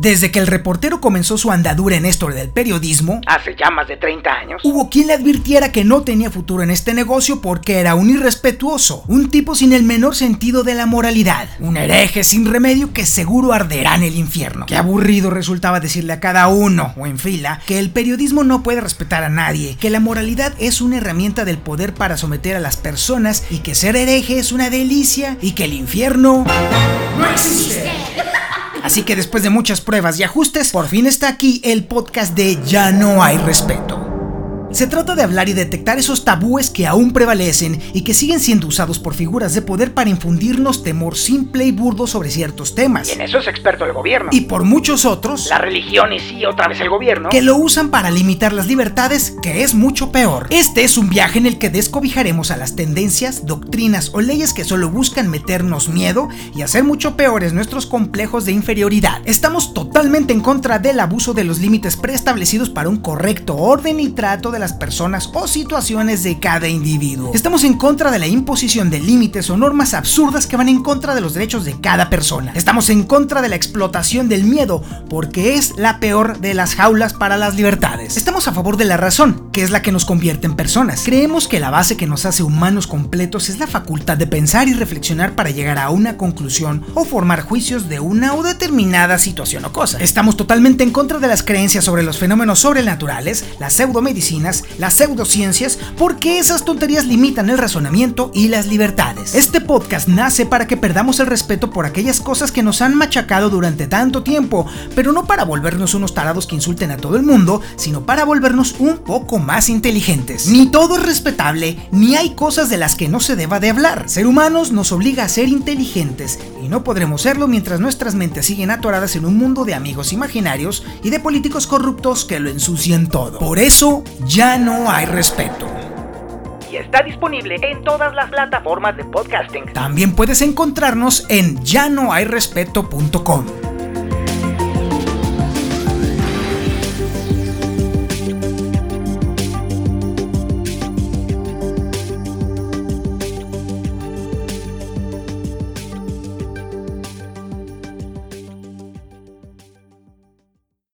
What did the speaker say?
Desde que el reportero comenzó su andadura en esto del periodismo, hace ya más de 30 años, hubo quien le advirtiera que no tenía futuro en este negocio porque era un irrespetuoso, un tipo sin el menor sentido de la moralidad, un hereje sin remedio que seguro arderá en el infierno. Qué aburrido resultaba decirle a cada uno, o en fila, que el periodismo no puede respetar a nadie, que la moralidad es una herramienta del poder para someter a las personas y que ser hereje es una delicia y que el infierno no existe. Así que después de muchas pruebas y ajustes, por fin está aquí el podcast de Ya no hay respeto. Se trata de hablar y detectar esos tabúes que aún prevalecen y que siguen siendo usados por figuras de poder para infundirnos temor simple y burdo sobre ciertos temas. Y en eso es experto el gobierno. Y por muchos otros, la religión y sí, otra vez el gobierno, que lo usan para limitar las libertades, que es mucho peor. Este es un viaje en el que descobijaremos a las tendencias, doctrinas o leyes que solo buscan meternos miedo y hacer mucho peores nuestros complejos de inferioridad. Estamos totalmente en contra del abuso de los límites preestablecidos para un correcto orden y trato de las personas o situaciones de cada individuo. Estamos en contra de la imposición de límites o normas absurdas que van en contra de los derechos de cada persona. Estamos en contra de la explotación del miedo porque es la peor de las jaulas para las libertades. Estamos a favor de la razón, que es la que nos convierte en personas. Creemos que la base que nos hace humanos completos es la facultad de pensar y reflexionar para llegar a una conclusión o formar juicios de una o determinada situación o cosa. Estamos totalmente en contra de las creencias sobre los fenómenos sobrenaturales, la pseudomedicina, las pseudociencias, porque esas tonterías limitan el razonamiento y las libertades. Este podcast nace para que perdamos el respeto por aquellas cosas que nos han machacado durante tanto tiempo, pero no para volvernos unos tarados que insulten a todo el mundo, sino para volvernos un poco más inteligentes. Ni todo es respetable, ni hay cosas de las que no se deba de hablar. Ser humanos nos obliga a ser inteligentes, y no podremos serlo mientras nuestras mentes siguen atoradas en un mundo de amigos imaginarios y de políticos corruptos que lo ensucian todo. Por eso, ya no hay respeto. Y está disponible en todas las plataformas de podcasting. También puedes encontrarnos en ya no hay respeto.com.